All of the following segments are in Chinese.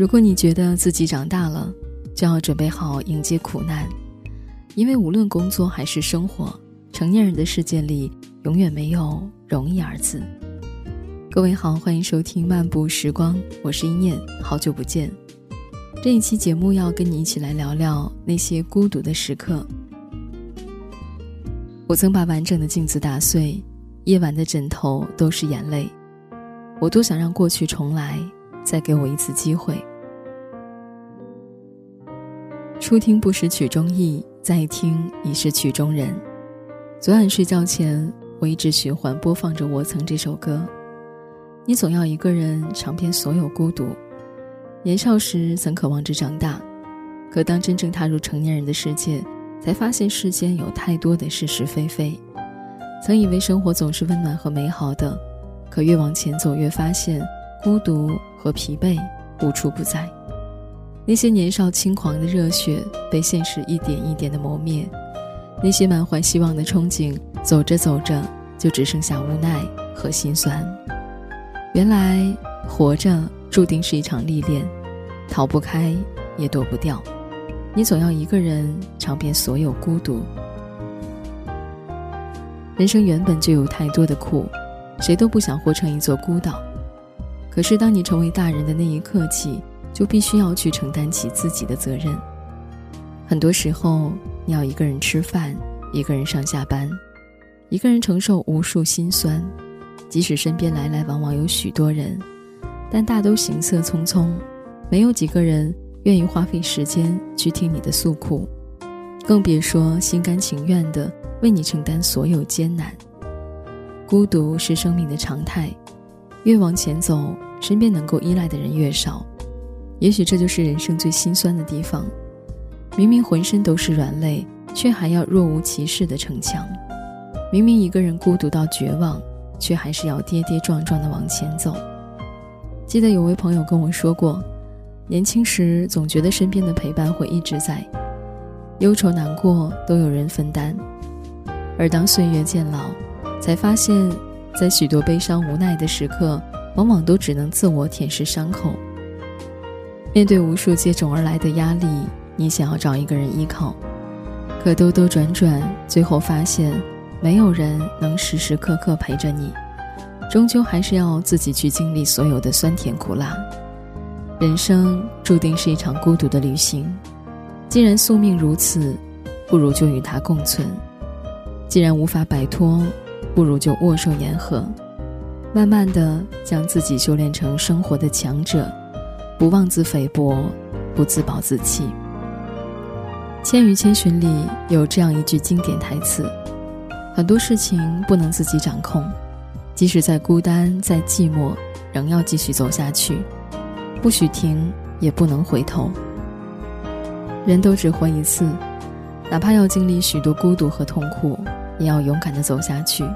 如果你觉得自己长大了，就要准备好迎接苦难，因为无论工作还是生活，成年人的世界里永远没有容易二字。各位好，欢迎收听漫步时光，我是一念，好久不见。这一期节目要跟你一起来聊聊那些孤独的时刻。我曾把完整的镜子打碎，夜晚的枕头都是眼泪。我多想让过去重来，再给我一次机会。初听不识曲中意，再听已是曲中人。昨晚睡觉前，我一直循环播放着《我曾》这首歌。你总要一个人尝遍所有孤独。年少时曾渴望着长大，可当真正踏入成年人的世界，才发现世间有太多的是是非非。曾以为生活总是温暖和美好的，可越往前走，越发现孤独和疲惫无处不在。那些年少轻狂的热血被现实一点一点的磨灭，那些满怀希望的憧憬，走着走着就只剩下无奈和心酸。原来活着注定是一场历练，逃不开也躲不掉，你总要一个人尝遍所有孤独。人生原本就有太多的苦，谁都不想活成一座孤岛。可是当你成为大人的那一刻起，就必须要去承担起自己的责任。很多时候，你要一个人吃饭，一个人上下班，一个人承受无数心酸。即使身边来来往往有许多人，但大都行色匆匆，没有几个人愿意花费时间去听你的诉苦，更别说心甘情愿的为你承担所有艰难。孤独是生命的常态，越往前走，身边能够依赖的人越少，也许这就是人生最心酸的地方。明明浑身都是软肋，却还要若无其事的逞强；明明一个人孤独到绝望。却还是要跌跌撞撞的往前走。记得有位朋友跟我说过，年轻时总觉得身边的陪伴会一直在，忧愁难过都有人分担，而当岁月渐老，才发现，在许多悲伤无奈的时刻，往往都只能自我舔舐伤口。面对无数接踵而来的压力，你想要找一个人依靠，可兜兜转转，最后发现。没有人能时时刻刻陪着你，终究还是要自己去经历所有的酸甜苦辣。人生注定是一场孤独的旅行，既然宿命如此，不如就与它共存；既然无法摆脱，不如就握手言和，慢慢的将自己修炼成生活的强者，不妄自菲薄，不自暴自弃。《千与千寻》里有这样一句经典台词。很多事情不能自己掌控，即使再孤单、再寂寞，仍要继续走下去，不许停，也不能回头。人都只活一次，哪怕要经历许多孤独和痛苦，也要勇敢地走下去。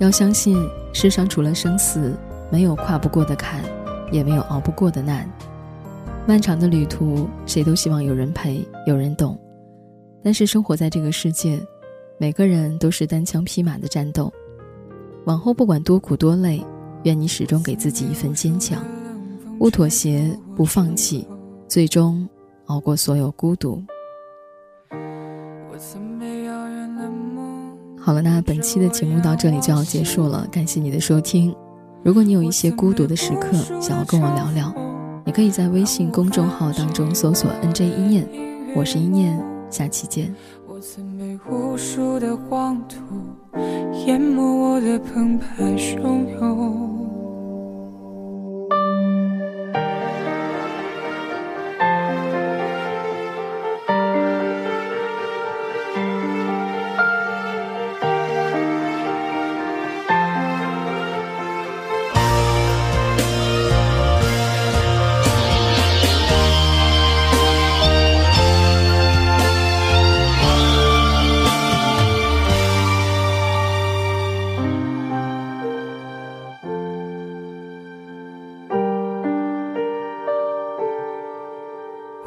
要相信，世上除了生死，没有跨不过的坎，也没有熬不过的难。漫长的旅途，谁都希望有人陪，有人懂。但是生活在这个世界。每个人都是单枪匹马的战斗，往后不管多苦多累，愿你始终给自己一份坚强，不妥协，不放弃，最终熬过所有孤独。好了，那本期的节目到这里就要结束了，感谢你的收听。如果你有一些孤独的时刻想要跟我聊聊，你可以在微信公众号当中搜索 “nj 一念”，我是一念，下期见。曾被无数的黄土淹没我的澎湃汹涌。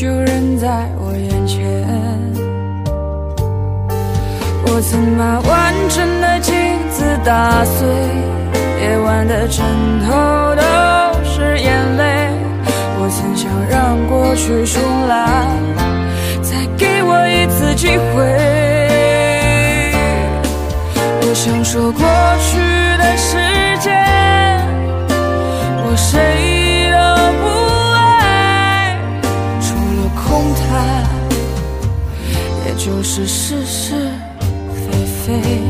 就扔在我眼前，我曾把完整的镜子打碎，夜晚的枕头都是眼泪，我曾想让过去重来。再给我一次机会，我想说过去就是是是非非。